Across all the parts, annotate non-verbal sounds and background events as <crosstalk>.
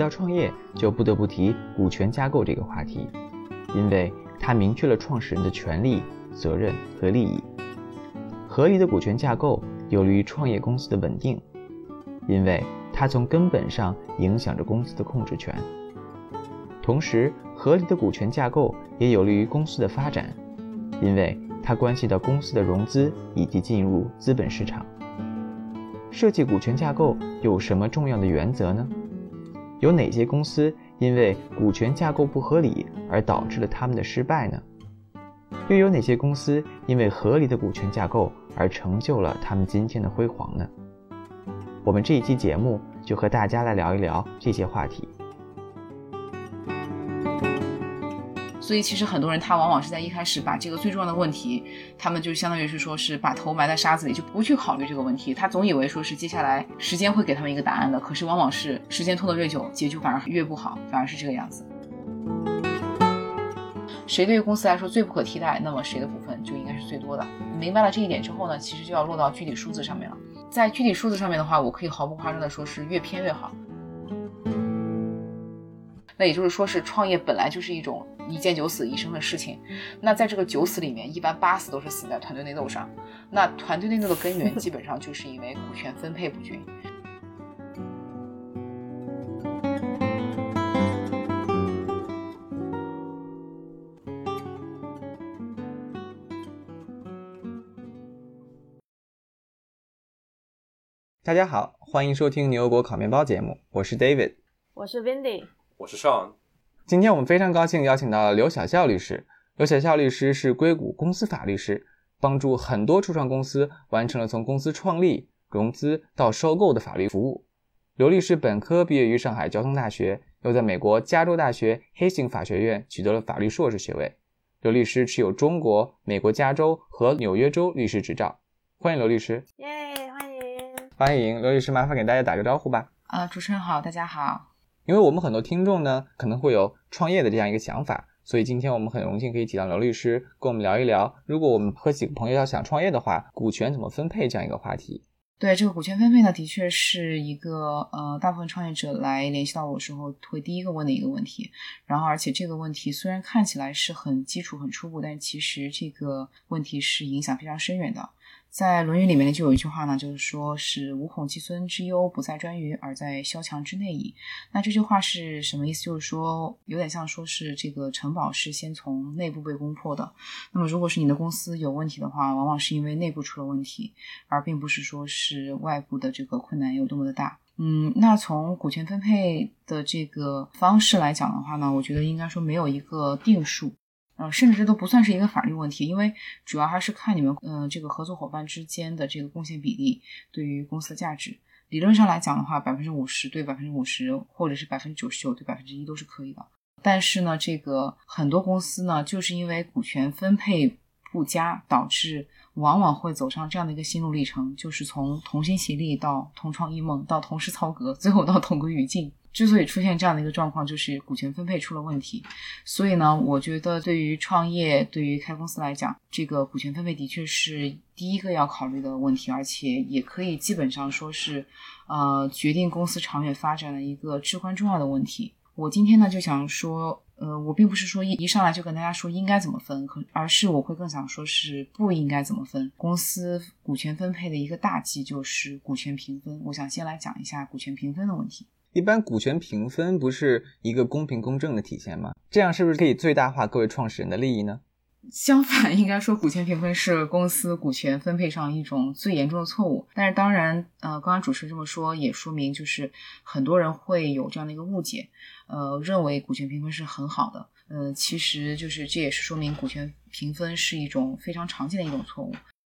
提到创业，就不得不提股权架构这个话题，因为它明确了创始人的权利、责任和利益。合理的股权架构有利于创业公司的稳定，因为它从根本上影响着公司的控制权。同时，合理的股权架构也有利于公司的发展，因为它关系到公司的融资以及进入资本市场。设计股权架构有什么重要的原则呢？有哪些公司因为股权架构不合理而导致了他们的失败呢？又有哪些公司因为合理的股权架构而成就了他们今天的辉煌呢？我们这一期节目就和大家来聊一聊这些话题。所以其实很多人他往往是在一开始把这个最重要的问题，他们就相当于是说是把头埋在沙子里，就不去考虑这个问题。他总以为说是接下来时间会给他们一个答案的，可是往往是时间拖得越久，结局反而越不好，反而是这个样子。谁对于公司来说最不可替代，那么谁的股份就应该是最多的。明白了这一点之后呢，其实就要落到具体数字上面了。在具体数字上面的话，我可以毫不夸张的说是越偏越好。那也就是说，是创业本来就是一种一见九死一生的事情。那在这个九死里面，一般八死都是死在团队内斗上。那团队内斗的根源，基本上就是因为股权分配不均。大家好，欢迎收听牛油果烤面包节目，我是 David，我是 Wendy。我是 Sean，今天我们非常高兴邀请到了刘小笑律师。刘小笑律师是硅谷公司法律师，帮助很多初创公司完成了从公司创立、融资到收购的法律服务。刘律师本科毕业于上海交通大学，又在美国加州大学黑信法学院取得了法律硕士学位。刘律师持有中国、美国加州和纽约州律师执照。欢迎刘律师。耶，欢迎。欢迎刘律师，麻烦给大家打个招呼吧。啊，主持人好，大家好。因为我们很多听众呢，可能会有创业的这样一个想法，所以今天我们很荣幸可以请到刘律师跟我们聊一聊，如果我们和几个朋友要想创业的话，股权怎么分配这样一个话题。对这个股权分配呢，的确是一个呃，大部分创业者来联系到我的时候会第一个问的一个问题。然后，而且这个问题虽然看起来是很基础、很初步，但其实这个问题是影响非常深远的。在《论语》里面呢，就有一句话呢，就是说是“无恐其孙之忧不在专于，而在萧墙之内矣”。那这句话是什么意思？就是说，有点像说是这个城堡是先从内部被攻破的。那么，如果是你的公司有问题的话，往往是因为内部出了问题，而并不是说是外部的这个困难有多么的大。嗯，那从股权分配的这个方式来讲的话呢，我觉得应该说没有一个定数。呃，甚至这都不算是一个法律问题，因为主要还是看你们，嗯，这个合作伙伴之间的这个贡献比例对于公司的价值。理论上来讲的话，百分之五十对百分之五十，或者是百分之九十九对百分之一都是可以的。但是呢，这个很多公司呢，就是因为股权分配不佳，导致往往会走上这样的一个心路历程，就是从同心协力到同创异梦，到同时操戈，最后到同归于尽。之所以出现这样的一个状况，就是股权分配出了问题。所以呢，我觉得对于创业、对于开公司来讲，这个股权分配的确是第一个要考虑的问题，而且也可以基本上说是，呃，决定公司长远发展的一个至关重要的问题。我今天呢就想说，呃，我并不是说一一上来就跟大家说应该怎么分，可而是我会更想说是不应该怎么分。公司股权分配的一个大忌就是股权平分。我想先来讲一下股权平分的问题。一般股权平分不是一个公平公正的体现吗？这样是不是可以最大化各位创始人的利益呢？相反，应该说股权平分是公司股权分配上一种最严重的错误。但是当然，呃，刚刚主持人这么说，也说明就是很多人会有这样的一个误解，呃，认为股权平分是很好的。呃，其实就是这也是说明股权平分是一种非常常见的一种错误。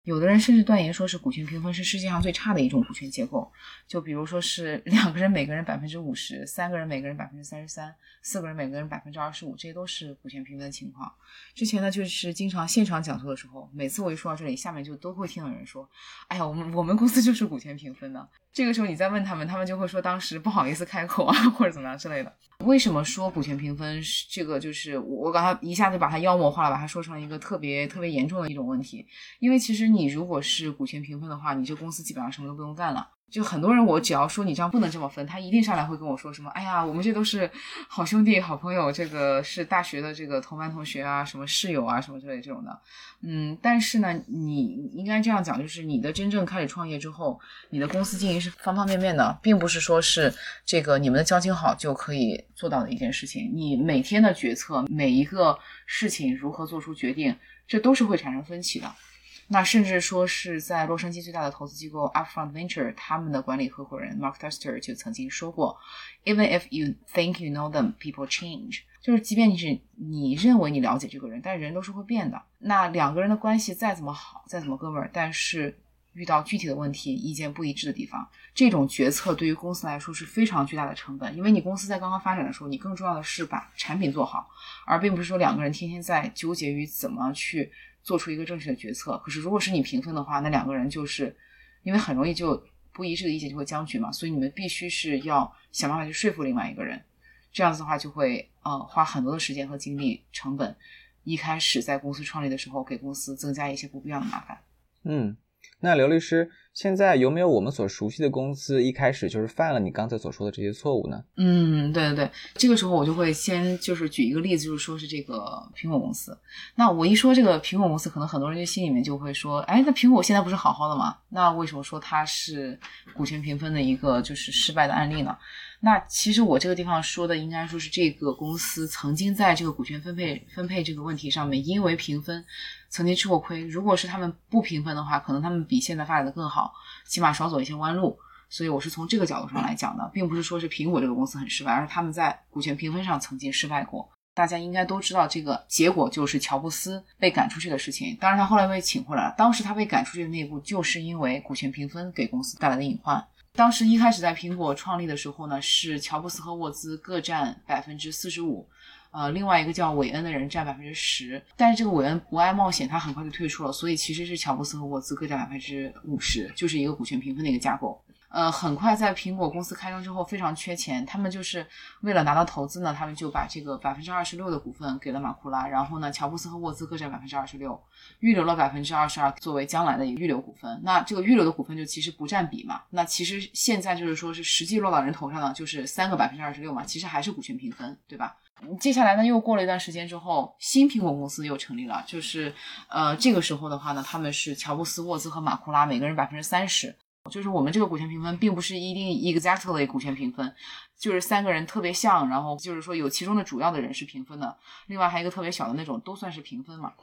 有的人甚至断言说是股权评分是世界上最差的一种股权结构，就比如说是 <laughs> 两个人每个人百分之五十，三个人每个人百分之三十三，四个人每个人百分之二十五，这些都是股权评分的情况。之前呢，就是经常现场讲座的时候，每次我一说到这里，下面就都会听到有人说：“哎呀，我们我们公司就是股权评分的。”这个时候你再问他们，他们就会说当时不好意思开口啊，或者怎么样之类的。为什么说股权评分是？这个就是我刚才一下子把它妖魔化了，把它说成一个特别特别严重的一种问题。因为其实你如果是股权评分的话，你这公司基本上什么都不用干了。就很多人，我只要说你这样不能这么分，他一定上来会跟我说什么？哎呀，我们这都是好兄弟、好朋友，这个是大学的这个同班同学啊，什么室友啊，什么之类这种的。嗯，但是呢，你应该这样讲，就是你的真正开始创业之后，你的公司经营是方方面面的，并不是说是这个你们的交情好就可以做到的一件事情。你每天的决策，每一个事情如何做出决定，这都是会产生分歧的。那甚至说是在洛杉矶最大的投资机构 Upfront Venture，他们的管理合伙人 Mark Thuster 就曾经说过，Even if you think you know them, people change。就是即便你是你认为你了解这个人，但人都是会变的。那两个人的关系再怎么好，再怎么哥们儿，但是遇到具体的问题，意见不一致的地方，这种决策对于公司来说是非常巨大的成本。因为你公司在刚刚发展的时候，你更重要的是把产品做好，而并不是说两个人天天在纠结于怎么去。做出一个正确的决策，可是如果是你平分的话，那两个人就是因为很容易就不一致的意见就会僵局嘛，所以你们必须是要想办法去说服另外一个人，这样子的话就会呃花很多的时间和精力成本，一开始在公司创立的时候给公司增加一些不必要的麻烦。嗯。那刘律师，现在有没有我们所熟悉的公司一开始就是犯了你刚才所说的这些错误呢？嗯，对对对，这个时候我就会先就是举一个例子，就是说是这个苹果公司。那我一说这个苹果公司，可能很多人就心里面就会说，哎，那苹果现在不是好好的吗？那为什么说它是股权平分的一个就是失败的案例呢？那其实我这个地方说的应该说是这个公司曾经在这个股权分配分配这个问题上面，因为平分曾经吃过亏。如果是他们不平分的话，可能他们比现在发展的更好，起码少走一些弯路。所以我是从这个角度上来讲的，并不是说是苹果这个公司很失败，而是他们在股权平分上曾经失败过。大家应该都知道，这个结果就是乔布斯被赶出去的事情。当然，他后来被请回来了。当时他被赶出去的那一步，就是因为股权平分给公司带来的隐患。当时一开始在苹果创立的时候呢，是乔布斯和沃兹各占百分之四十五，呃，另外一个叫韦恩的人占百分之十。但是这个韦恩不爱冒险，他很快就退出了，所以其实是乔布斯和沃兹各占百分之五十，就是一个股权平分的一个架构。呃，很快在苹果公司开张之后，非常缺钱，他们就是为了拿到投资呢，他们就把这个百分之二十六的股份给了马库拉，然后呢，乔布斯和沃兹各占百分之二十六，预留了百分之二十二作为将来的一个预留股份。那这个预留的股份就其实不占比嘛，那其实现在就是说是实际落到人头上呢，就是三个百分之二十六嘛，其实还是股权平分，对吧？接下来呢，又过了一段时间之后，新苹果公司又成立了，就是呃这个时候的话呢，他们是乔布斯、沃兹和马库拉每个人百分之三十。就是我们这个股权评分，并不是一定 exactly 股权评分，就是三个人特别像，然后就是说有其中的主要的人是评分的，另外还有一个特别小的那种，都算是评分嘛。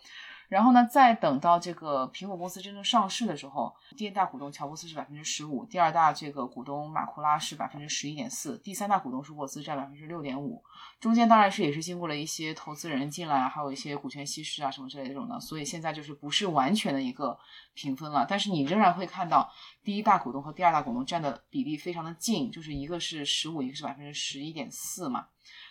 然后呢，再等到这个苹果公司真正上市的时候，第一大股东乔布斯是百分之十五，第二大这个股东马库拉是百分之十一点四，第三大股东是沃兹占百分之六点五。中间当然是也是经过了一些投资人进来，还有一些股权稀释啊什么之类的这种的，所以现在就是不是完全的一个平分了。但是你仍然会看到第一大股东和第二大股东占的比例非常的近，就是一个是十五，一个是百分之十一点四嘛。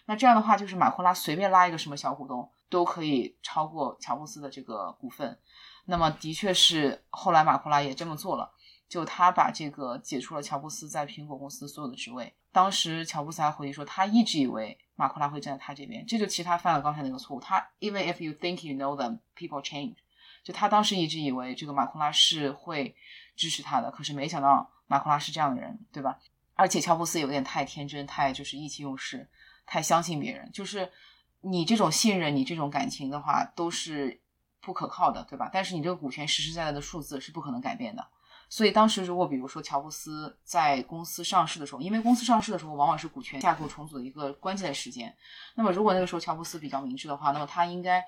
那这样的话，就是马库拉随便拉一个什么小股东。都可以超过乔布斯的这个股份，那么的确是后来马库拉也这么做了，就他把这个解除了乔布斯在苹果公司所有的职位。当时乔布斯还回忆说，他一直以为马库拉会站在他这边，这就其实他犯了刚才那个错误。他 even if you think you know them, people change。就他当时一直以为这个马库拉是会支持他的，可是没想到马库拉是这样的人，对吧？而且乔布斯有点太天真，太就是意气用事，太相信别人，就是。你这种信任，你这种感情的话，都是不可靠的，对吧？但是你这个股权实实在在的数字是不可能改变的。所以当时如果比如说乔布斯在公司上市的时候，因为公司上市的时候往往是股权架构重组的一个关键的时间，那么如果那个时候乔布斯比较明智的话，那么他应该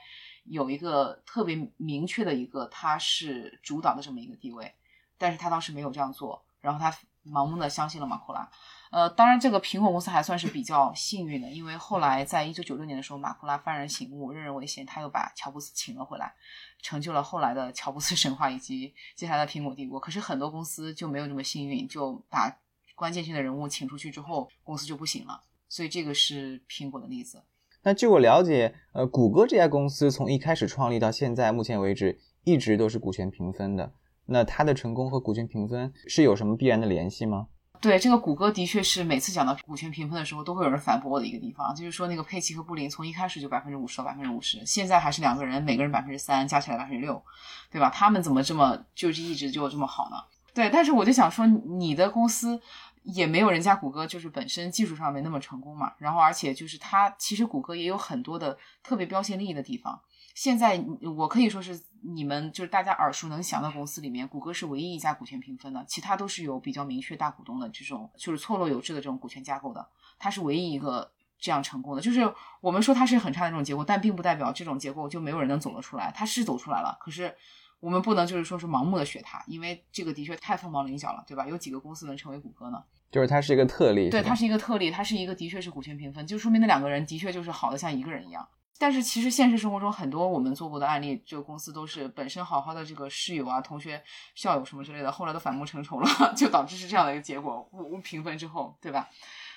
有一个特别明确的一个他是主导的这么一个地位，但是他当时没有这样做，然后他盲目的相信了马库拉。呃，当然，这个苹果公司还算是比较幸运的，因为后来在一九九六年的时候，马库拉幡然醒悟，任人唯贤，他又把乔布斯请了回来，成就了后来的乔布斯神话以及接下来的苹果帝国。可是很多公司就没有那么幸运，就把关键性的人物请出去之后，公司就不行了。所以这个是苹果的例子。那据我了解，呃，谷歌这家公司从一开始创立到现在，目前为止一直都是股权平分的。那它的成功和股权平分是有什么必然的联系吗？对这个谷歌的确是每次讲到股权平分的时候，都会有人反驳我的一个地方，就是说那个佩奇和布林从一开始就百分之五十到百分之五十，现在还是两个人，每个人百分之三，加起来百分之六，对吧？他们怎么这么就是一直就这么好呢？对，但是我就想说，你的公司也没有人家谷歌就是本身技术上没那么成功嘛。然后，而且就是它其实谷歌也有很多的特别标新立异的地方。现在我可以说是你们就是大家耳熟能详的公司里面，谷歌是唯一一家股权平分的，其他都是有比较明确大股东的这种就是错落有致的这种股权架构的，它是唯一一个这样成功的。就是我们说它是很差的这种结构，但并不代表这种结构就没有人能走得出来，它是走出来了。可是我们不能就是说是盲目的学它，因为这个的确太凤毛麟角了，对吧？有几个公司能成为谷歌呢？就是它是一个特例，对，它是一个特例，它是一个的确是股权平分，就说明那两个人的确就是好的像一个人一样。但是其实现实生活中很多我们做过的案例，这个公司都是本身好好的这个室友啊、同学、校友什么之类的，后来都反目成仇了，<laughs> 就导致是这样的一个结果。五五平分之后，对吧？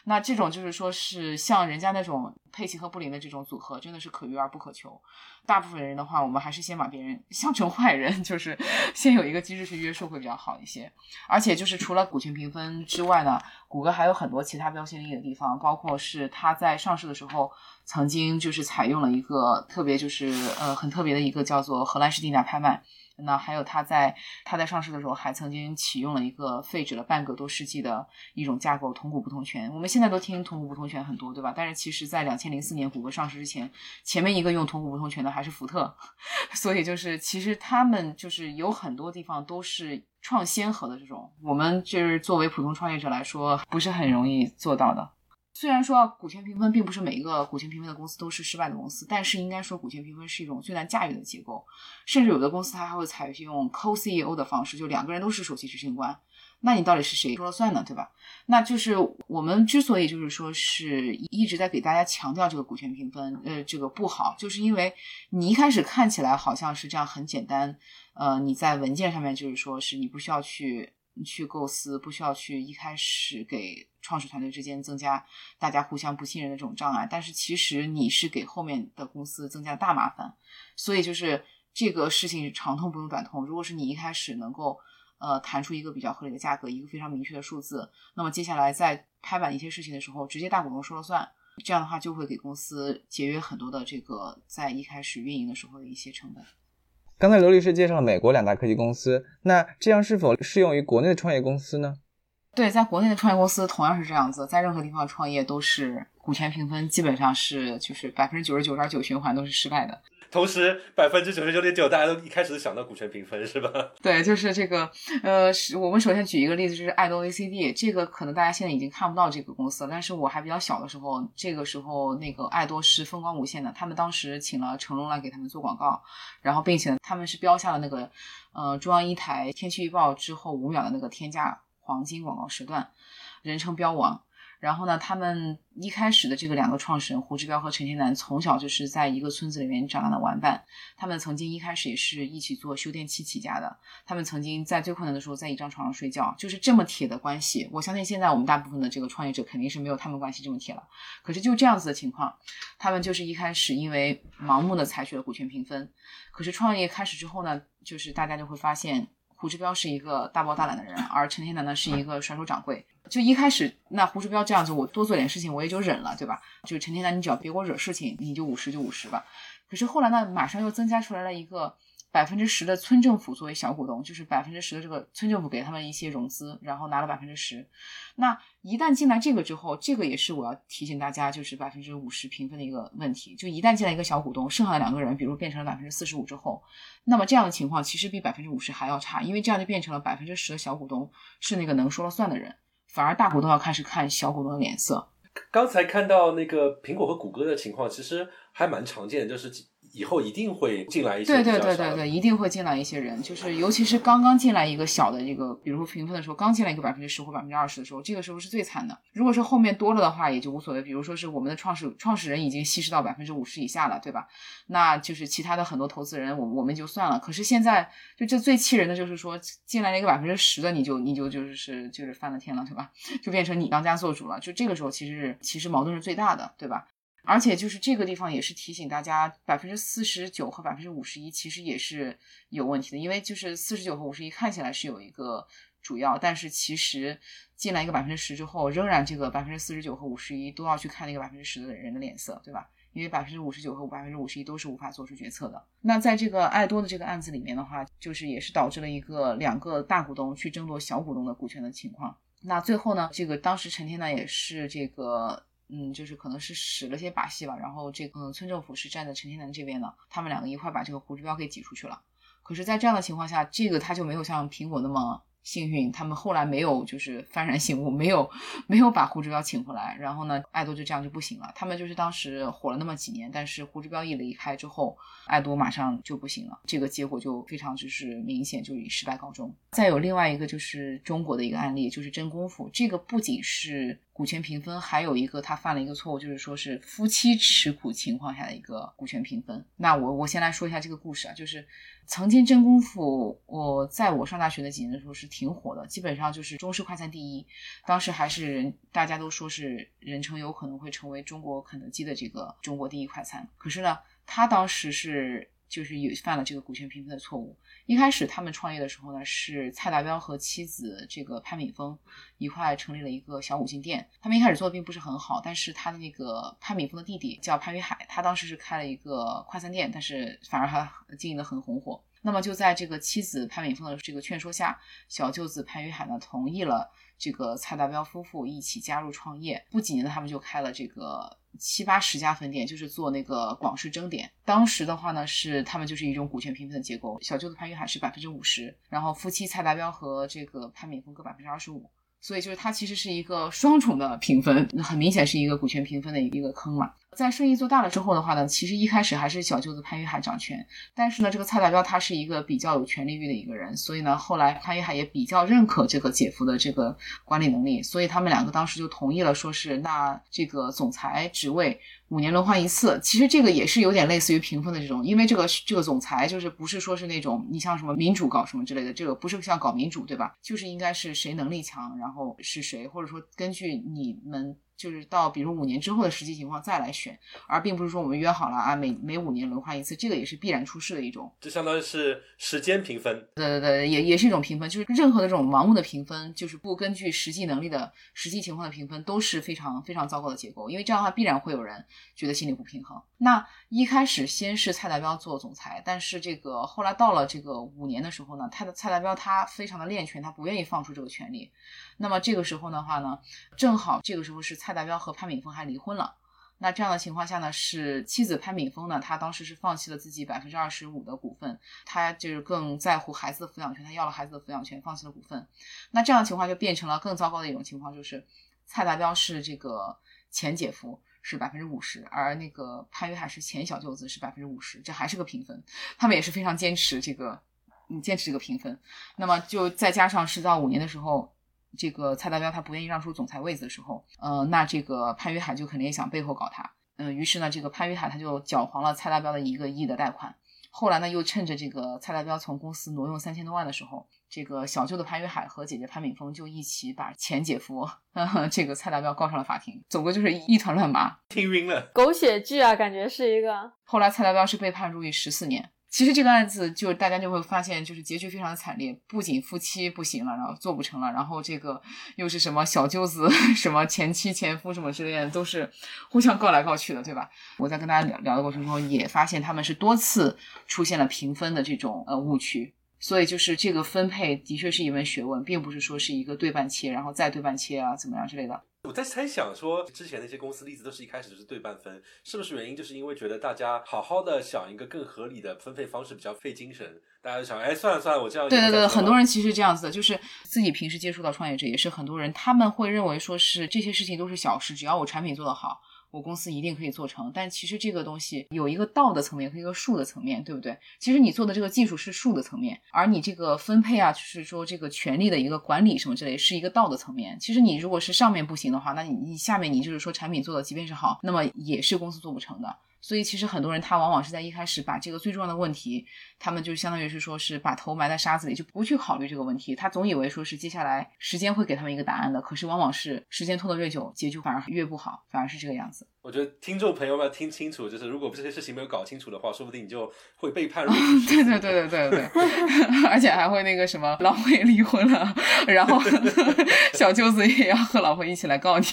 那这种就是说是像人家那种佩奇和布林的这种组合，真的是可遇而不可求。大部分人的话，我们还是先把别人 <laughs> 想成坏人，就是先有一个机制去约束会比较好一些。而且就是除了股权评分之外呢，谷歌还有很多其他标新立异的地方，包括是它在上市的时候曾经就是采用了一个特别就是呃很特别的一个叫做荷兰式定价拍卖。那还有它在它在上市的时候还曾经启用了一个废止了半个多世纪的一种架构——同股不同权。我们现在都听同股不同权很多，对吧？但是其实在两千零四年谷歌上市之前，前面一个用同股不同权的还是福特，<laughs> 所以就是其实他们就是有很多地方都是创先河的这种，我们就是作为普通创业者来说，不是很容易做到的。虽然说股权评分并不是每一个股权评分的公司都是失败的公司，但是应该说股权评分是一种最难驾驭的结构，甚至有的公司它还会采用 co-CEO 的方式，就两个人都是首席执行官，那你到底是谁说了算呢？对吧？那就是我们之所以就是说是一直在给大家强调这个股权评分，呃，这个不好，就是因为你一开始看起来好像是这样很简单，呃，你在文件上面就是说是你不需要去去构思，不需要去一开始给创始团队之间增加大家互相不信任的这种障碍，但是其实你是给后面的公司增加大麻烦，所以就是这个事情长痛不如短痛。如果是你一开始能够呃谈出一个比较合理的价格，一个非常明确的数字，那么接下来在拍板一些事情的时候，直接大股东说了算，这样的话就会给公司节约很多的这个在一开始运营的时候的一些成本。刚才刘律师介绍了美国两大科技公司，那这样是否适用于国内的创业公司呢？对，在国内的创业公司同样是这样子，在任何地方创业都是股权平分，基本上是就是百分之九十九点九循环都是失败的。同时，百分之九十九点九大家都一开始都想到股权评分是吧？对，就是这个，呃，是我们首先举一个例子，就是爱多 VCD，这个可能大家现在已经看不到这个公司了，但是我还比较小的时候，这个时候那个爱多是风光无限的，他们当时请了成龙来给他们做广告，然后并且他们是标下了那个呃中央一台天气预报之后五秒的那个天价黄金广告时段，人称标王。然后呢，他们一开始的这个两个创始人胡志标和陈天南，从小就是在一个村子里面长大的玩伴。他们曾经一开始也是一起做修电器起家的。他们曾经在最困难的时候在一张床上睡觉，就是这么铁的关系。我相信现在我们大部分的这个创业者肯定是没有他们关系这么铁了。可是就这样子的情况，他们就是一开始因为盲目的采取了股权平分。可是创业开始之后呢，就是大家就会发现。胡志彪是一个大包大揽的人，而陈天南呢是一个甩手掌柜。就一开始，那胡志彪这样子，我多做点事情我也就忍了，对吧？就是陈天南，你只要别给我惹事情，你就五十就五十吧。可是后来呢，马上又增加出来了一个百分之十的村政府作为小股东，就是百分之十的这个村政府给他们一些融资，然后拿了百分之十。那一旦进来这个之后，这个也是我要提醒大家，就是百分之五十评分的一个问题。就一旦进来一个小股东，剩下的两个人，比如变成了百分之四十五之后，那么这样的情况其实比百分之五十还要差，因为这样就变成了百分之十的小股东是那个能说了算的人，反而大股东要开始看小股东的脸色。刚才看到那个苹果和谷歌的情况，其实还蛮常见的，就是以后一定会进来一些对对对对对，一定会进来一些人，就是尤其是刚刚进来一个小的这个，比如说评分的时候，刚进来一个百分之十或百分之二十的时候，这个时候是最惨的。如果是后面多了的话，也就无所谓。比如说是我们的创始创始人已经稀释到百分之五十以下了，对吧？那就是其他的很多投资人，我我们就算了。可是现在就这最气人的就是说，进来了一个百分之十的，你就你就就是是就是翻了天了，对吧？就变成你当家做主了。就这个时候，其实是其实矛盾是最大的，对吧？而且就是这个地方也是提醒大家，百分之四十九和百分之五十一其实也是有问题的，因为就是四十九和五十一看起来是有一个主要，但是其实进来一个百分之十之后，仍然这个百分之四十九和五十一都要去看那个百分之十的人的脸色，对吧？因为百分之五十九和百分之五十一都是无法做出决策的。那在这个爱多的这个案子里面的话，就是也是导致了一个两个大股东去争夺小股东的股权的情况。那最后呢，这个当时陈天呢也是这个。嗯，就是可能是使了些把戏吧，然后这个村政府是站在陈天南这边的，他们两个一块把这个胡志标给挤出去了。可是，在这样的情况下，这个他就没有像苹果那么。幸运，他们后来没有就是幡然醒悟，没有没有把胡志标请回来，然后呢，爱多就这样就不行了。他们就是当时火了那么几年，但是胡志标一离开之后，爱多马上就不行了，这个结果就非常就是明显，就以失败告终。再有另外一个就是中国的一个案例，就是真功夫，这个不仅是股权平分，还有一个他犯了一个错误，就是说是夫妻持股情况下的一个股权平分。那我我先来说一下这个故事啊，就是。曾经真功夫，我在我上大学的几年的时候是挺火的，基本上就是中式快餐第一。当时还是人大家都说是人称有可能会成为中国肯德基的这个中国第一快餐。可是呢，他当时是。就是有犯了这个股权平分的错误。一开始他们创业的时候呢，是蔡达标和妻子这个潘敏峰一块成立了一个小五金店。他们一开始做的并不是很好，但是他的那个潘敏峰的弟弟叫潘玉海，他当时是开了一个快餐店，但是反而还经营的很红火。那么就在这个妻子潘敏峰的这个劝说下，小舅子潘于海呢同意了这个蔡达标夫妇一起加入创业。不几年呢，他们就开了这个。七八十家分店，就是做那个广式蒸点。当时的话呢，是他们就是一种股权平分的结构，小舅子潘玉海是百分之五十，然后夫妻蔡达标和这个潘敏峰各百分之二十五。所以就是它其实是一个双重的评分，很明显是一个股权评分的一个坑嘛。在生意做大了之后的话呢，其实一开始还是小舅子潘玉海掌权，但是呢，这个蔡达标他是一个比较有权力欲的一个人，所以呢，后来潘玉海也比较认可这个姐夫的这个管理能力，所以他们两个当时就同意了，说是那这个总裁职位。五年轮换一次，其实这个也是有点类似于评分的这种，因为这个这个总裁就是不是说是那种你像什么民主搞什么之类的，这个不是像搞民主对吧？就是应该是谁能力强，然后是谁，或者说根据你们。就是到比如五年之后的实际情况再来选，而并不是说我们约好了啊，每每五年轮换一次，这个也是必然出事的一种。这相当于是时间评分。对对对，也也是一种评分，就是任何的这种盲目的评分，就是不根据实际能力的实际情况的评分，都是非常非常糟糕的结构。因为这样的话，必然会有人觉得心里不平衡。那一开始先是蔡达标做总裁，但是这个后来到了这个五年的时候呢，他的蔡达标他非常的恋权，他不愿意放出这个权利。那么这个时候的话呢，正好这个时候是蔡达标和潘敏峰还离婚了。那这样的情况下呢，是妻子潘敏峰呢，他当时是放弃了自己百分之二十五的股份，他就是更在乎孩子的抚养权，他要了孩子的抚养权，放弃了股份。那这样的情况就变成了更糟糕的一种情况，就是蔡达标是这个前姐夫是百分之五十，而那个潘于海是前小舅子是百分之五十，这还是个平分。他们也是非常坚持这个，嗯，坚持这个平分。那么就再加上是到五年的时候。这个蔡达标他不愿意让出总裁位子的时候，呃，那这个潘于海就肯定也想背后搞他，嗯，于是呢，这个潘于海他就搅黄了蔡达标的一个亿的贷款，后来呢，又趁着这个蔡达标从公司挪用三千多万的时候，这个小舅的潘于海和姐姐潘敏峰就一起把前姐夫这个蔡达标告上了法庭，总归就是一团乱麻，听晕了，狗血剧啊，感觉是一个。后来蔡达标是被判入狱十四年。其实这个案子就大家就会发现，就是结局非常的惨烈。不仅夫妻不行了，然后做不成了，然后这个又是什么小舅子、<laughs> 什么前妻、前夫什么之类的，都是互相告来告去的，对吧？我在跟大家聊聊的过程中，也发现他们是多次出现了评分的这种呃误区。所以就是这个分配的确是一门学问，并不是说是一个对半切，然后再对半切啊，怎么样之类的。我在猜想说，之前那些公司例子都是一开始就是对半分，是不是原因就是因为觉得大家好好的想一个更合理的分配方式比较费精神，大家就想，哎，算了算了，我这样。对对对，很多人其实这样子的，就是自己平时接触到创业者，也是很多人他们会认为说是这些事情都是小事，只要我产品做得好。我公司一定可以做成，但其实这个东西有一个道的层面和一个术的层面对不对？其实你做的这个技术是术的层面，而你这个分配啊，就是说这个权力的一个管理什么之类，是一个道的层面。其实你如果是上面不行的话，那你你下面你就是说产品做的即便是好，那么也是公司做不成的。所以其实很多人他往往是在一开始把这个最重要的问题，他们就相当于是说是把头埋在沙子里，就不去考虑这个问题。他总以为说是接下来时间会给他们一个答案的，可是往往是时间拖得越久，结局反而越不好，反而是这个样子。我觉得听众朋友们要听清楚，就是如果这些事情没有搞清楚的话，说不定你就会被判入狱。<laughs> 对对对对对对，<laughs> 而且还会那个什么，老婆也离婚了，<laughs> 然后小舅子也要和老婆一起来告你，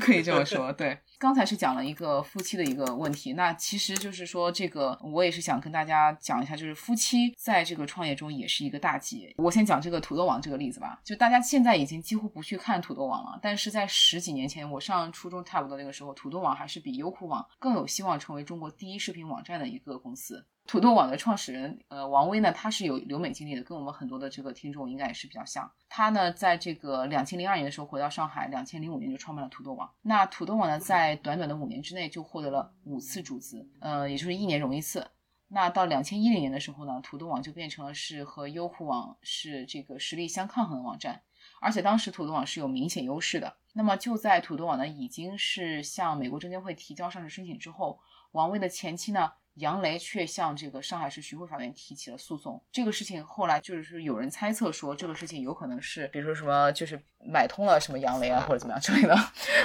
可以这么说。对，刚才是讲了一个夫妻的一个问题，那其实就是说，这个我也是想跟大家讲一下，就是夫妻在这个创业中也是一个大忌。我先讲这个土豆网这个例子吧，就大家现在已经几乎不去看土豆网了，但是在十几年前，我上初中差不多那个时候，土豆网还是比优酷网更有希望成为中国第一视频网站的一个公司。土豆网的创始人，呃，王威呢，他是有留美经历的，跟我们很多的这个听众应该也是比较像。他呢，在这个两千零二年的时候回到上海，两千零五年就创办了土豆网。那土豆网呢，在短短的五年之内就获得了五次注资，呃，也就是一年融一次。那到两千一零年的时候呢，土豆网就变成了是和优酷网是这个实力相抗衡的网站，而且当时土豆网是有明显优势的。那么就在土豆网呢已经是向美国证监会提交上市申请之后，王威的前妻呢。杨雷却向这个上海市徐汇法院提起了诉讼。这个事情后来就是有人猜测说，这个事情有可能是，比如说什么，就是买通了什么杨雷啊，或者怎么样之类的，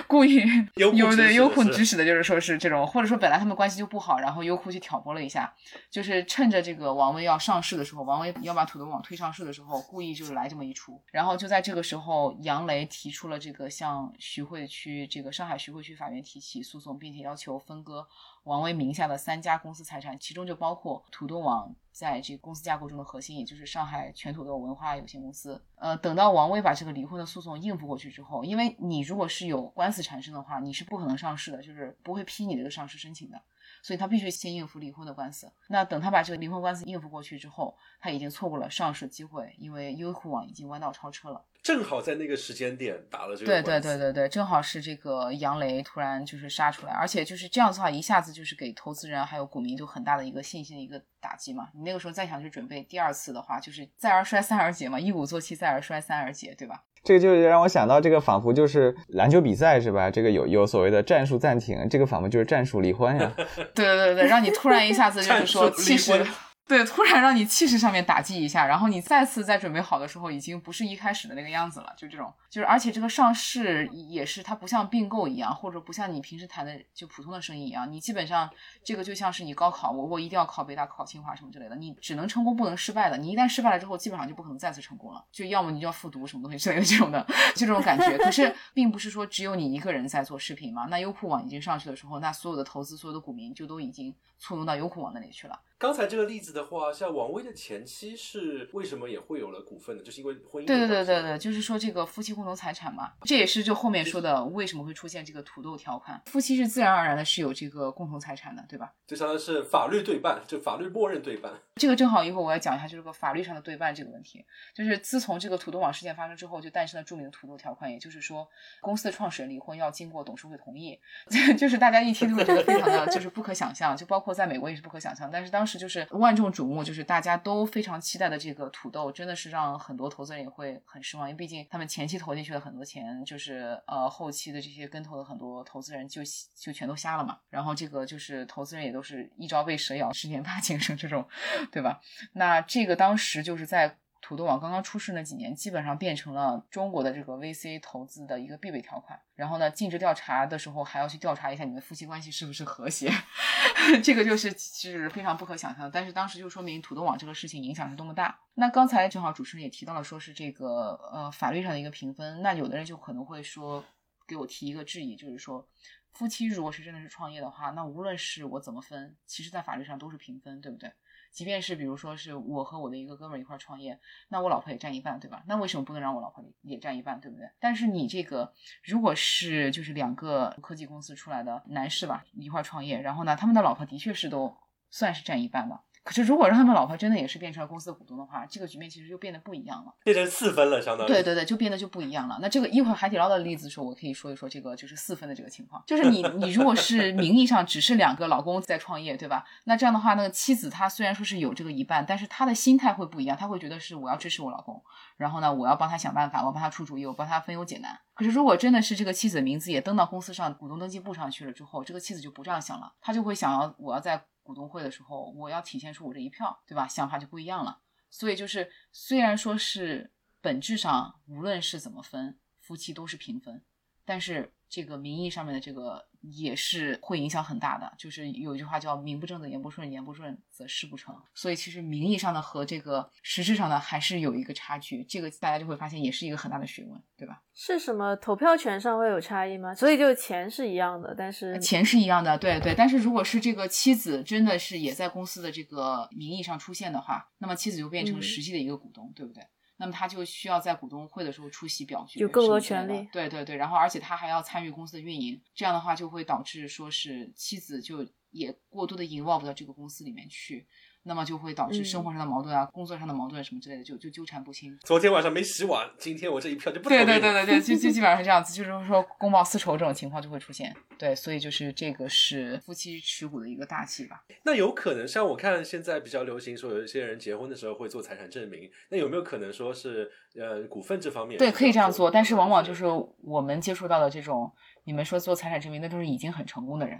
故意有 <laughs> 的优酷指使的，就是说是这种，或者说本来他们关系就不好，然后优酷去挑拨了一下，就是趁着这个王威要上市的时候，王威要把土豆网推上市的时候，故意就是来这么一出。然后就在这个时候，杨雷提出了这个向徐汇区这个上海徐汇区法院提起诉讼，并且要求分割。王威名下的三家公司财产，其中就包括土豆网在这公司架构中的核心，也就是上海全土豆文化有限公司。呃，等到王威把这个离婚的诉讼应付过去之后，因为你如果是有官司产生的话，你是不可能上市的，就是不会批你这个上市申请的，所以他必须先应付离婚的官司。那等他把这个离婚官司应付过去之后，他已经错过了上市机会，因为优酷网已经弯道超车了。正好在那个时间点打了这个对对对对对，正好是这个杨雷突然就是杀出来，而且就是这样子的话，一下子就是给投资人还有股民就很大的一个信心的一个打击嘛。你那个时候再想去准备第二次的话，就是再而衰三而竭嘛，一鼓作气再而衰三而竭，对吧？这个就让我想到这个仿佛就是篮球比赛是吧？这个有有所谓的战术暂停，这个仿佛就是战术离婚呀。<laughs> 对对对对，让你突然一下子就是说气势。对，突然让你气势上面打击一下，然后你再次在准备好的时候，已经不是一开始的那个样子了。就这种，就是而且这个上市也是它不像并购一样，或者不像你平时谈的就普通的生意一样，你基本上这个就像是你高考，我我一定要考北大、考清华什么之类的，你只能成功不能失败的。你一旦失败了之后，基本上就不可能再次成功了，就要么你就要复读什么东西之类的这种的，就这种感觉。可是 <laughs> 并不是说只有你一个人在做视频嘛，那优酷网已经上去的时候，那所有的投资、所有的股民就都已经簇拥到优酷网那里去了。刚才这个例子的话，像王威的前妻是为什么也会有了股份呢？就是因为婚姻。对对对对对，就是说这个夫妻共同财产嘛，这也是就后面说的为什么会出现这个土豆条款，夫妻是自然而然的是有这个共同财产的，对吧？就相当于是法律对半，就法律默认对半。这个正好一会儿我要讲一下，就是个法律上的对半这个问题。就是自从这个土豆网事件发生之后，就诞生了著名的土豆条款，也就是说公司的创始人离婚要经过董事会同意，<laughs> 就是大家一听就会觉得非常的就是不可想象，就包括在美国也是不可想象，但是当时就是万众。瞩目就是大家都非常期待的这个土豆，真的是让很多投资人也会很失望，因为毕竟他们前期投进去了很多钱，就是呃后期的这些跟投的很多投资人就就全都瞎了嘛。然后这个就是投资人也都是一朝被蛇咬，十年怕井绳这种，对吧？那这个当时就是在。土豆网刚刚出世那几年，基本上变成了中国的这个 VC 投资的一个必备条款。然后呢，尽职调查的时候还要去调查一下你们夫妻关系是不是和谐，<laughs> 这个就是是非常不可想象。但是当时就说明土豆网这个事情影响是多么大。那刚才正好主持人也提到了，说是这个呃法律上的一个评分。那有的人就可能会说，给我提一个质疑，就是说夫妻如果是真的是创业的话，那无论是我怎么分，其实在法律上都是平分，对不对？即便是比如说是我和我的一个哥们儿一块创业，那我老婆也占一半，对吧？那为什么不能让我老婆也占一半，对不对？但是你这个如果是就是两个科技公司出来的男士吧，一块创业，然后呢，他们的老婆的确是都算是占一半吧。可是，如果让他们老婆真的也是变成了公司的股东的话，这个局面其实就变得不一样了，变成四分了，相当于。对对对，就变得就不一样了。那这个一会儿海底捞的例子时候，我可以说一说这个就是四分的这个情况。就是你你如果是名义上只是两个老公在创业，对吧？那这样的话，那个妻子她虽然说是有这个一半，但是她的心态会不一样，她会觉得是我要支持我老公，然后呢，我要帮他想办法，我要帮他出主意，我帮他分忧解难。可是如果真的是这个妻子的名字也登到公司上股东登记簿上去了之后，这个妻子就不这样想了，她就会想要我要在。股东会的时候，我要体现出我这一票，对吧？想法就不一样了。所以就是，虽然说是本质上无论是怎么分，夫妻都是平分，但是这个名义上面的这个也是会影响很大的。就是有一句话叫“名不正则言不顺，言不顺则事不成”。所以其实名义上的和这个实质上的还是有一个差距，这个大家就会发现也是一个很大的学问，对吧？是什么投票权上会有差异吗？所以就钱是一样的，但是钱是一样的，对对。但是如果是这个妻子真的是也在公司的这个名义上出现的话，那么妻子就变成实际的一个股东，对不对？那么他就需要在股东会的时候出席表决，有更多权利。对对对，然后而且他还要参与公司的运营，这样的话就会导致说是妻子就也过多的 involve 到这个公司里面去。那么就会导致生活上的矛盾啊，工作上的矛盾什么之类的，就就纠缠不清。昨天晚上没洗碗，今天我这一票就不对对 <laughs> 对对对，就就基本上是这样子，就是说公报私仇这种情况就会出现。对，所以就是这个是夫妻持股的一个大忌吧。那有可能像我看现在比较流行说，有一些人结婚的时候会做财产证明，那有没有可能说是呃股份这方面？对，可以这样做，但是往往就是我们接触到的这种，你们说做财产证明，那都是已经很成功的人。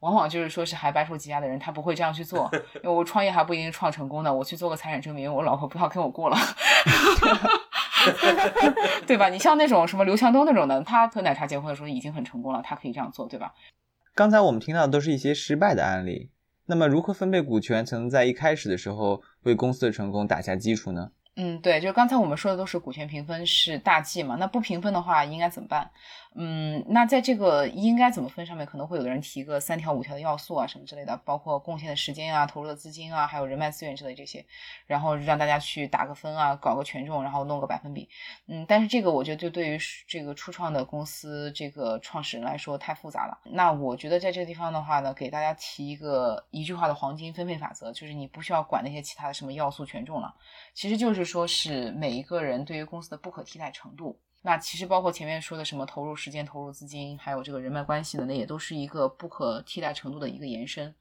往往就是说是还白手起家的人，他不会这样去做。<laughs> 因为我创业还不一定创成功的，我去做个财产证明，我老婆不要跟我过了，<laughs> 对吧？你像那种什么刘强东那种的，他和奶茶结婚的时候已经很成功了，他可以这样做，对吧？刚才我们听到的都是一些失败的案例，那么如何分配股权才能在一开始的时候为公司的成功打下基础呢？嗯，对，就是刚才我们说的都是股权平分是大忌嘛，那不平分的话应该怎么办？嗯，那在这个应该怎么分上面，可能会有的人提个三条五条的要素啊，什么之类的，包括贡献的时间啊、投入的资金啊，还有人脉资源之类这些，然后让大家去打个分啊，搞个权重，然后弄个百分比。嗯，但是这个我觉得就对于这个初创的公司这个创始人来说太复杂了。那我觉得在这个地方的话呢，给大家提一个一句话的黄金分配法则，就是你不需要管那些其他的什么要素权重了，其实就是说是每一个人对于公司的不可替代程度。那其实包括前面说的什么投入时间、投入资金，还有这个人脉关系的，那也都是一个不可替代程度的一个延伸。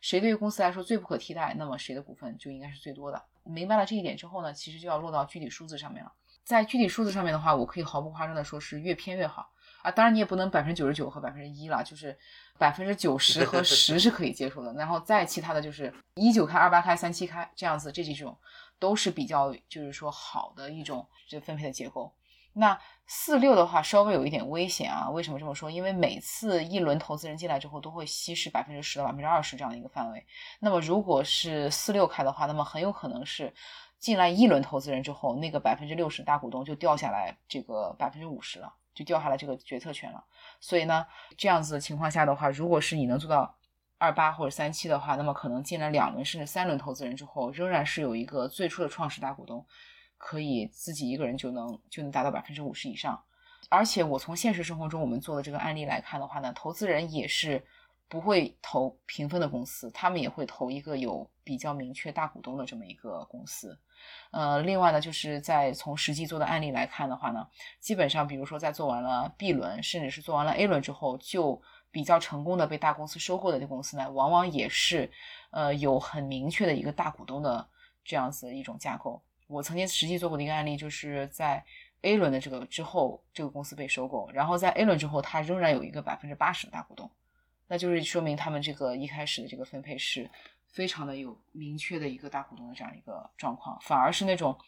谁对于公司来说最不可替代，那么谁的股份就应该是最多的。明白了这一点之后呢，其实就要落到具体数字上面了。在具体数字上面的话，我可以毫不夸张的说，是越偏越好啊。当然你也不能百分之九十九和百分之一了，就是百分之九十和十是可以接受的。然后再其他的就是一九开、二八开、三七开这样子，这几种都是比较就是说好的一种这分配的结构。那四六的话稍微有一点危险啊，为什么这么说？因为每次一轮投资人进来之后，都会稀释百分之十到百分之二十这样的一个范围。那么如果是四六开的话，那么很有可能是进来一轮投资人之后，那个百分之六十大股东就掉下来这个百分之五十了，就掉下来这个决策权了。所以呢，这样子的情况下的话，如果是你能做到二八或者三七的话，那么可能进来两轮甚至三轮投资人之后，仍然是有一个最初的创始大股东。可以自己一个人就能就能达到百分之五十以上，而且我从现实生活中我们做的这个案例来看的话呢，投资人也是不会投平分的公司，他们也会投一个有比较明确大股东的这么一个公司。呃，另外呢，就是在从实际做的案例来看的话呢，基本上比如说在做完了 B 轮，甚至是做完了 A 轮之后，就比较成功的被大公司收购的这公司呢，往往也是呃有很明确的一个大股东的这样子一种架构。我曾经实际做过的一个案例，就是在 A 轮的这个之后，这个公司被收购，然后在 A 轮之后，它仍然有一个百分之八十的大股东，那就是说明他们这个一开始的这个分配是非常的有明确的一个大股东的这样一个状况，反而是那种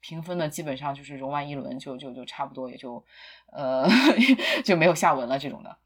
平分的，基本上就是融完一轮就就就差不多也就呃 <laughs> 就没有下文了这种的。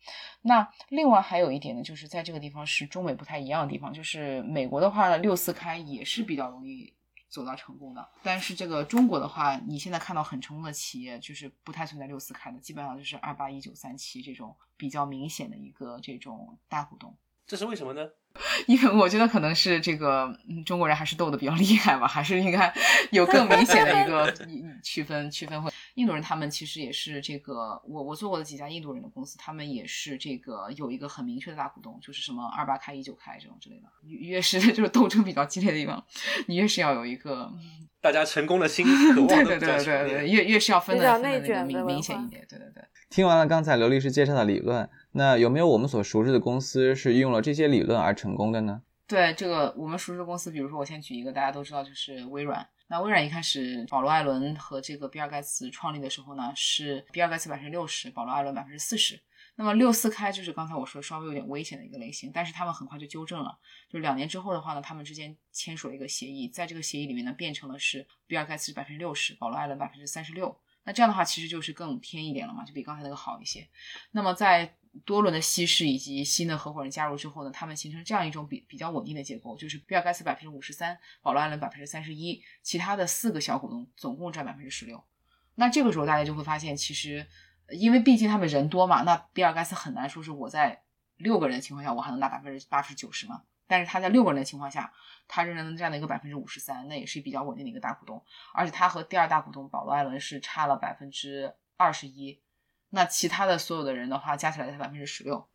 那另外还有一点呢，就是在这个地方是中美不太一样的地方，就是美国的话呢，六四开也是比较容易。走到成功的，但是这个中国的话，你现在看到很成功的企业，就是不太存在六四开的，基本上就是二八一九三七这种比较明显的一个这种大股东。这是为什么呢？<laughs> 因为我觉得可能是这个中国人还是斗的比较厉害吧，还是应该有更明显的一个 <laughs> 区分区分会。印度人他们其实也是这个，我我做过的几家印度人的公司，他们也是这个有一个很明确的大股东，就是什么二八开一九开这种之类的。越是就是斗争比较激烈的地方，你越是要有一个大家成功的心 <laughs> 渴望对对对对对，越越是要分的分的那个明明显一点，对对对。听完了刚才刘律师介绍的理论。那有没有我们所熟知的公司是运用了这些理论而成功的呢？对这个我们熟知的公司，比如说我先举一个大家都知道，就是微软。那微软一开始，保罗·艾伦和这个比尔·盖茨创立的时候呢，是比尔·盖茨百分之六十，保罗·艾伦百分之四十。那么六四开就是刚才我说稍微有点危险的一个类型，但是他们很快就纠正了。就两年之后的话呢，他们之间签署了一个协议，在这个协议里面呢，变成了是比尔·盖茨百分之六十，保罗·艾伦百分之三十六。那这样的话其实就是更偏一点了嘛，就比刚才那个好一些。那么在多轮的稀释以及新的合伙人加入之后呢，他们形成这样一种比比较稳定的结构，就是比尔盖茨百分之五十三，保罗艾伦百分之三十一，其他的四个小股东总共占百分之十六。那这个时候大家就会发现，其实因为毕竟他们人多嘛，那比尔盖茨很难说是我在六个人的情况下我还能拿百分之八十九十嘛，但是他在六个人的情况下，他仍然能占到一个百分之五十三，那也是比较稳定的一个大股东，而且他和第二大股东保罗艾伦是差了百分之二十一。那其他的所有的人的话，加起来才百分之十六。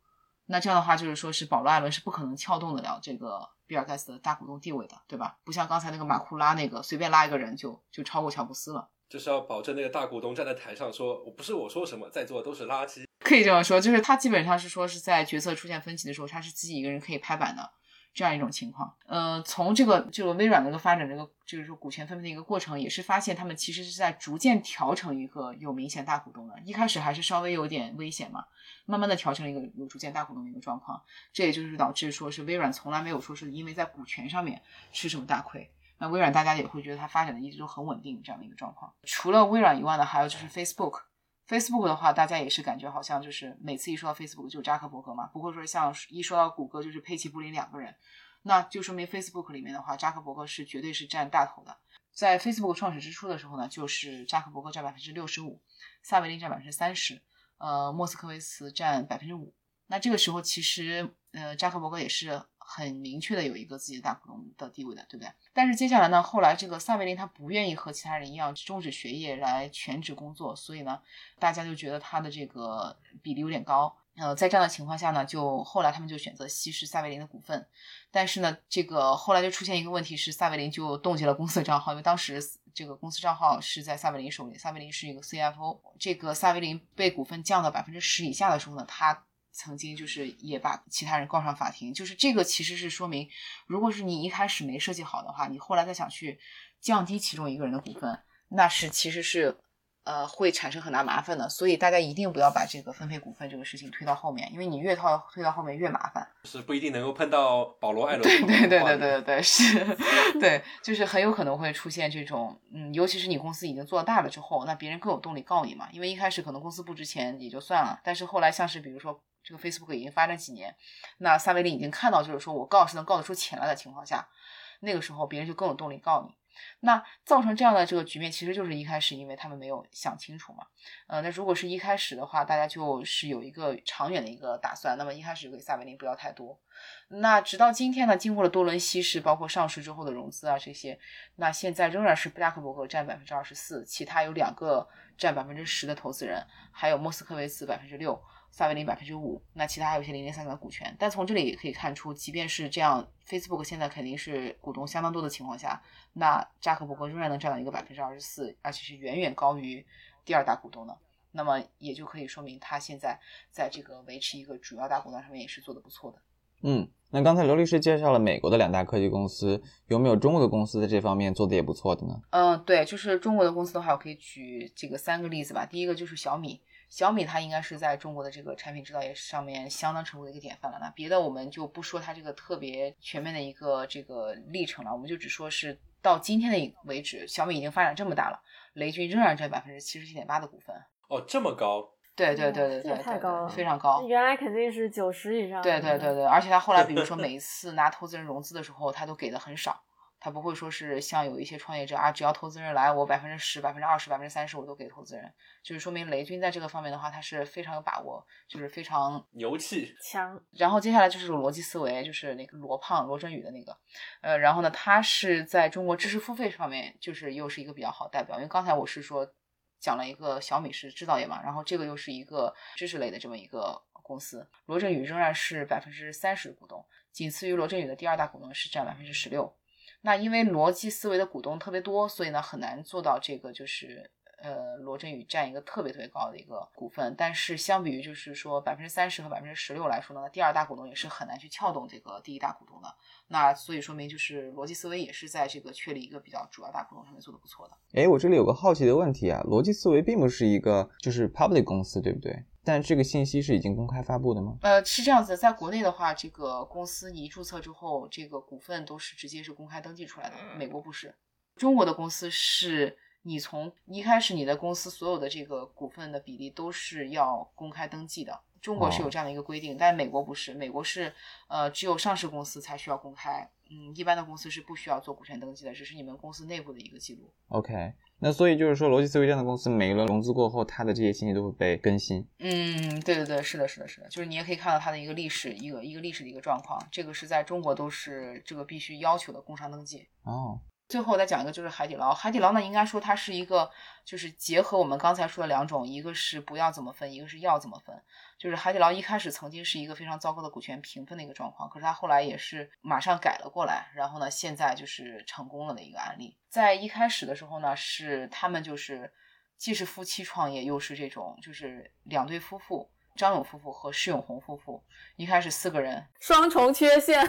那这样的话，就是说是保罗·艾伦是不可能撬动得了这个比尔盖茨的大股东地位的，对吧？不像刚才那个马库拉那个，随便拉一个人就就超过乔布斯了。就是要保证那个大股东站在台上说：“我不是我说什么，在座都是垃圾。”可以这么说，就是他基本上是说是在决策出现分歧的时候，他是自己一个人可以拍板的。这样一种情况，呃，从这个这个微软的一个发展，这个就是说股权分配的一个过程，也是发现他们其实是在逐渐调成一个有明显大股东的。一开始还是稍微有点危险嘛，慢慢的调成了一个有逐渐大股东的一个状况。这也就是导致说是微软从来没有说是因为在股权上面吃什么大亏。那微软大家也会觉得它发展的一直都很稳定这样的一个状况。除了微软以外呢，还有就是 Facebook。Facebook 的话，大家也是感觉好像就是每次一说到 Facebook 就是扎克伯格嘛，不会说像一说到谷歌就是佩奇布林两个人，那就说明 Facebook 里面的话，扎克伯格是绝对是占大头的。在 Facebook 创始之初的时候呢，就是扎克伯格占百分之六十五，萨维林占百分之三十，呃，莫斯科维茨占百分之五。那这个时候其实，呃，扎克伯格也是。很明确的有一个自己的大股东的地位的，对不对？但是接下来呢，后来这个萨维林他不愿意和其他人一样终止学业来全职工作，所以呢，大家就觉得他的这个比例有点高。呃，在这样的情况下呢，就后来他们就选择稀释萨维林的股份。但是呢，这个后来就出现一个问题是，萨维林就冻结了公司的账号，因为当时这个公司账号是在萨维林手里，萨维林是一个 CFO。这个萨维林被股份降到百分之十以下的时候呢，他。曾经就是也把其他人告上法庭，就是这个其实是说明，如果是你一开始没设计好的话，你后来再想去降低其中一个人的股份，那是其实是。呃，会产生很大麻烦的，所以大家一定不要把这个分配股份这个事情推到后面，因为你越套推到后面越麻烦。是不一定能够碰到保罗艾伦。对对对对对对对，是，<laughs> 对，就是很有可能会出现这种，嗯，尤其是你公司已经做大了之后，那别人更有动力告你嘛，因为一开始可能公司不值钱也就算了，但是后来像是比如说这个 Facebook 已经发展几年，那萨维利已经看到就是说我告是能告得出钱来的情况下，那个时候别人就更有动力告你。那造成这样的这个局面，其实就是一开始因为他们没有想清楚嘛。呃，那如果是一开始的话，大家就是有一个长远的一个打算，那么一开始就给萨维林不要太多。那直到今天呢，经过了多轮稀释，包括上市之后的融资啊这些，那现在仍然是布拉克伯格占百分之二十四，其他有两个占百分之十的投资人，还有莫斯科维茨百分之六。萨维林百分之五，那其他还有一些零零散散的股权，但从这里也可以看出，即便是这样，Facebook 现在肯定是股东相当多的情况下，那扎克伯格仍然能占到一个百分之二十四，而且是远远高于第二大股东的，那么也就可以说明他现在在这个维持一个主要大股东上面也是做的不错的。嗯，那刚才刘律师介绍了美国的两大科技公司，有没有中国的公司在这方面做的也不错的呢？嗯，对，就是中国的公司的话，我可以举这个三个例子吧。第一个就是小米。小米它应该是在中国的这个产品制造业上面相当成功的一个典范了。那别的我们就不说它这个特别全面的一个这个历程了，我们就只说是到今天的为止，小米已经发展这么大了，雷军仍然占百分之七十七点八的股份。哦，这么高？对对对对对，太高了，非常高。原来肯定是九十以上。对对对对，而且他后来比如说每一次拿投资人融资的时候，他都给的很少。他不会说是像有一些创业者啊，只要投资人来，我百分之十、百分之二十、百分之三十我都给投资人，就是说明雷军在这个方面的话，他是非常有把握，就是非常牛气。强。然后接下来就是逻辑思维，就是那个罗胖罗振宇的那个，呃，然后呢，他是在中国知识付费上面，就是又是一个比较好代表，因为刚才我是说讲了一个小米是制造业嘛，然后这个又是一个知识类的这么一个公司，罗振宇仍然是百分之三十的股东，仅次于罗振宇的第二大股东是占百分之十六。那因为逻辑思维的股东特别多，所以呢很难做到这个，就是呃罗振宇占一个特别特别高的一个股份。但是相比于就是说百分之三十和百分之十六来说呢，第二大股东也是很难去撬动这个第一大股东的。那所以说明就是逻辑思维也是在这个确立一个比较主要大股东上面做的不错的。哎，我这里有个好奇的问题啊，逻辑思维并不是一个就是 public 公司，对不对？但这个信息是已经公开发布的吗？呃，是这样子，在国内的话，这个公司你一注册之后，这个股份都是直接是公开登记出来的。美国不是，中国的公司是你从一开始你的公司所有的这个股份的比例都是要公开登记的。中国是有这样的一个规定，但美国不是，美国是呃只有上市公司才需要公开，嗯，一般的公司是不需要做股权登记的，只是你们公司内部的一个记录。OK，那所以就是说，逻辑思维这样的公司，每一轮融资过后，它的这些信息都会被更新。嗯，对对对，是的，是的，是的，就是你也可以看到它的一个历史，一个一个历史的一个状况，这个是在中国都是这个必须要求的工商登记。哦，最后再讲一个，就是海底捞。海底捞呢，应该说它是一个，就是结合我们刚才说的两种，一个是不要怎么分，一个是要怎么分。就是海底捞一开始曾经是一个非常糟糕的股权平分的一个状况，可是它后来也是马上改了过来，然后呢，现在就是成功了的一个案例。在一开始的时候呢，是他们就是既是夫妻创业，又是这种就是两对夫妇，张勇夫妇和施永红夫妇，一开始四个人，双重缺陷。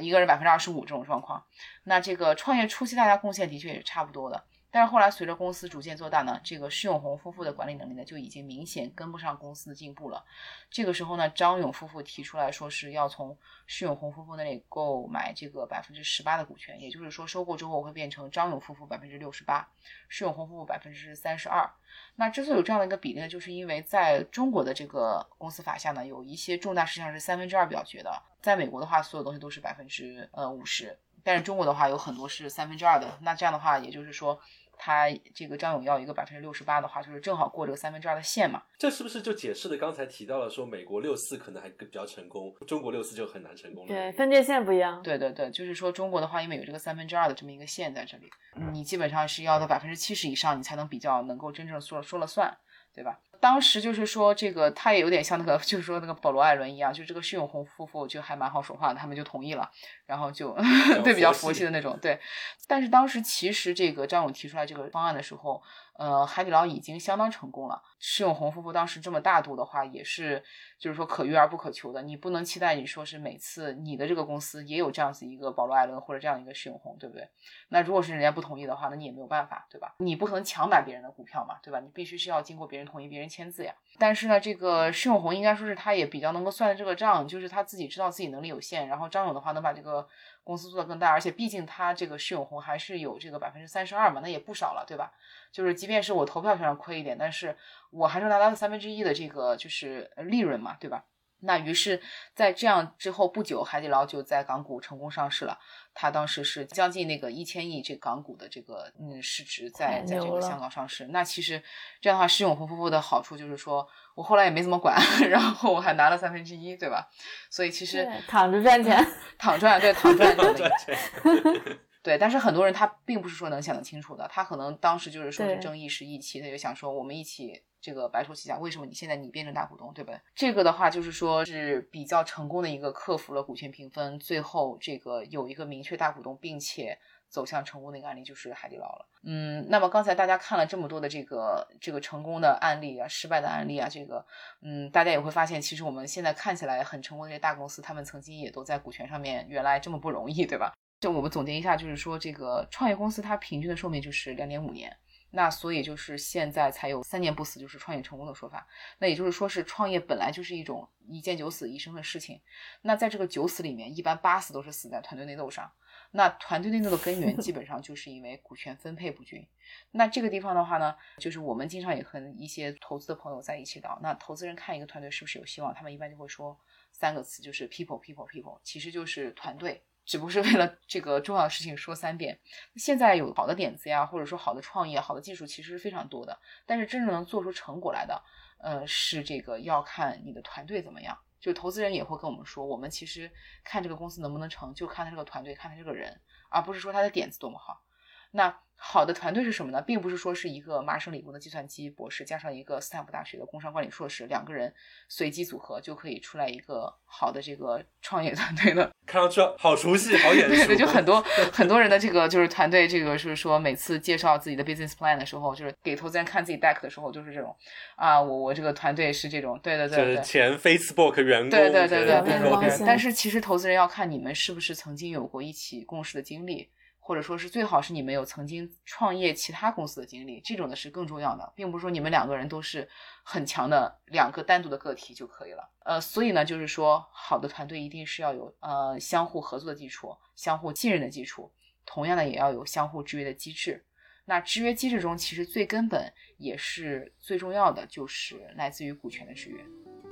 一个人百分之二十五这种状况。那这个创业初期大家贡献的确也是差不多的，但是后来随着公司逐渐做大呢，这个施永红夫妇的管理能力呢就已经明显跟不上公司的进步了。这个时候呢，张勇夫妇提出来说是要从施永红夫妇那里购买这个百分之十八的股权，也就是说收购之后会变成张勇夫妇百分之六十八，施永红夫妇百分之三十二。那之所以有这样的一个比例呢，就是因为在中国的这个公司法下呢，有一些重大事项是三分之二表决的。在美国的话，所有东西都是百分之呃五十，但是中国的话有很多是三分之二的。那这样的话，也就是说，他这个张勇要一个百分之六十八的话，就是正好过这个三分之二的线嘛。这是不是就解释了刚才提到了说美国六四可能还比较成功，中国六四就很难成功了？对，分界线不一样。对对对，就是说中国的话，因为有这个三分之二的这么一个线在这里，你基本上是要到百分之七十以上，你才能比较能够真正说说了算，对吧？当时就是说，这个他也有点像那个，<laughs> 就是说那个保罗·艾伦一样，就这个施永红夫妇就还蛮好说话的，他们就同意了，然后就 <laughs> 对比较佛系的那种，对。但是当时其实这个张勇提出来这个方案的时候，呃，海底捞已经相当成功了。施永红夫妇当时这么大度的话，也是就是说可遇而不可求的。你不能期待你说是每次你的这个公司也有这样子一个保罗·艾伦或者这样一个施永红，对不对？那如果是人家不同意的话，那你也没有办法，对吧？你不可能强买别人的股票嘛，对吧？你必须是要经过别人同意，别人签字呀。但是呢，这个施永红应该说是他也比较能够算这个账，就是他自己知道自己能力有限，然后张勇的话能把这个公司做得更大，而且毕竟他这个施永红还是有这个百分之三十二嘛，那也不少了，对吧？就是即便是我投票上亏一点，但是我还是拿到三分之一的这个就是利润嘛，对吧？那于是，在这样之后不久，海底捞就在港股成功上市了。它当时是将近那个一千亿这港股的这个嗯市值在太在这个香港上市。那其实这样的话，施永红夫妇的好处就是说我后来也没怎么管，<laughs> 然后我还拿了三分之一，对吧？所以其实躺着赚钱。躺赚对躺赚这样的一个赚钱。对，但是很多人他并不是说能想得清楚的，他可能当时就是说是对争一时一气，他就想说我们一起这个白手起家，为什么你现在你变成大股东，对不对？这个的话就是说是比较成功的一个克服了股权平分，最后这个有一个明确大股东，并且走向成功的一个案例就是海底捞了。嗯，那么刚才大家看了这么多的这个这个成功的案例啊，失败的案例啊，这个嗯，大家也会发现，其实我们现在看起来很成功的这些大公司，他们曾经也都在股权上面原来这么不容易，对吧？就我们总结一下，就是说这个创业公司它平均的寿命就是两点五年，那所以就是现在才有三年不死就是创业成功的说法。那也就是说是创业本来就是一种一见九死一生的事情。那在这个九死里面，一般八死都是死在团队内斗上。那团队内斗的根源基本上就是因为股权分配不均。那这个地方的话呢，就是我们经常也和一些投资的朋友在一起聊。那投资人看一个团队是不是有希望，他们一般就会说三个词，就是 people people people，其实就是团队。只不过是为了这个重要的事情说三遍。现在有好的点子呀，或者说好的创业、好的技术，其实是非常多的。但是真正能做出成果来的，呃，是这个要看你的团队怎么样。就投资人也会跟我们说，我们其实看这个公司能不能成，就看他这个团队，看他这个人，而不是说他的点子多么好。那好的团队是什么呢？并不是说是一个麻省理工的计算机博士加上一个斯坦福大学的工商管理硕士，两个人随机组合就可以出来一个好的这个创业团队的。看上去好熟悉，好眼熟。对对，就很多很多人的这个就是团队，这个是说每次介绍自己的 business plan 的时候，就是给投资人看自己 deck 的时候，就是这种啊，我我这个团队是这种，对对就是对对。前 Facebook 员工，对对对对但是其实投资人要看你们是不是曾经有过一起共事的经历，或者说是最好是你们有曾经创业其他公司的经历，这种的是更重要的，并不是说你们两个人都是很强的两个单独的个体就可以了。呃，所以呢，就是说好的团队一定是要有呃相互合作的基础，相互信任的基础，同样的也要有相互制约的机制。那制约机制中，其实最根本也是最重要的，就是来自于股权的制约。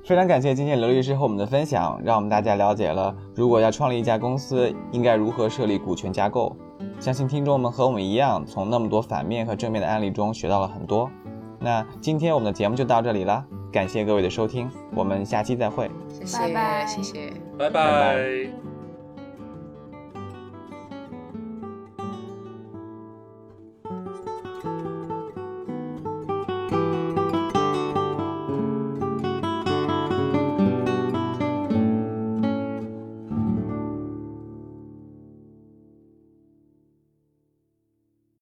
非常感谢今天刘律师和我们的分享，让我们大家了解了如果要创立一家公司，应该如何设立股权架构。相信听众们和我们一样，从那么多反面和正面的案例中学到了很多。那今天我们的节目就到这里了，感谢各位的收听，我们下期再会。谢谢，拜拜谢谢。拜拜拜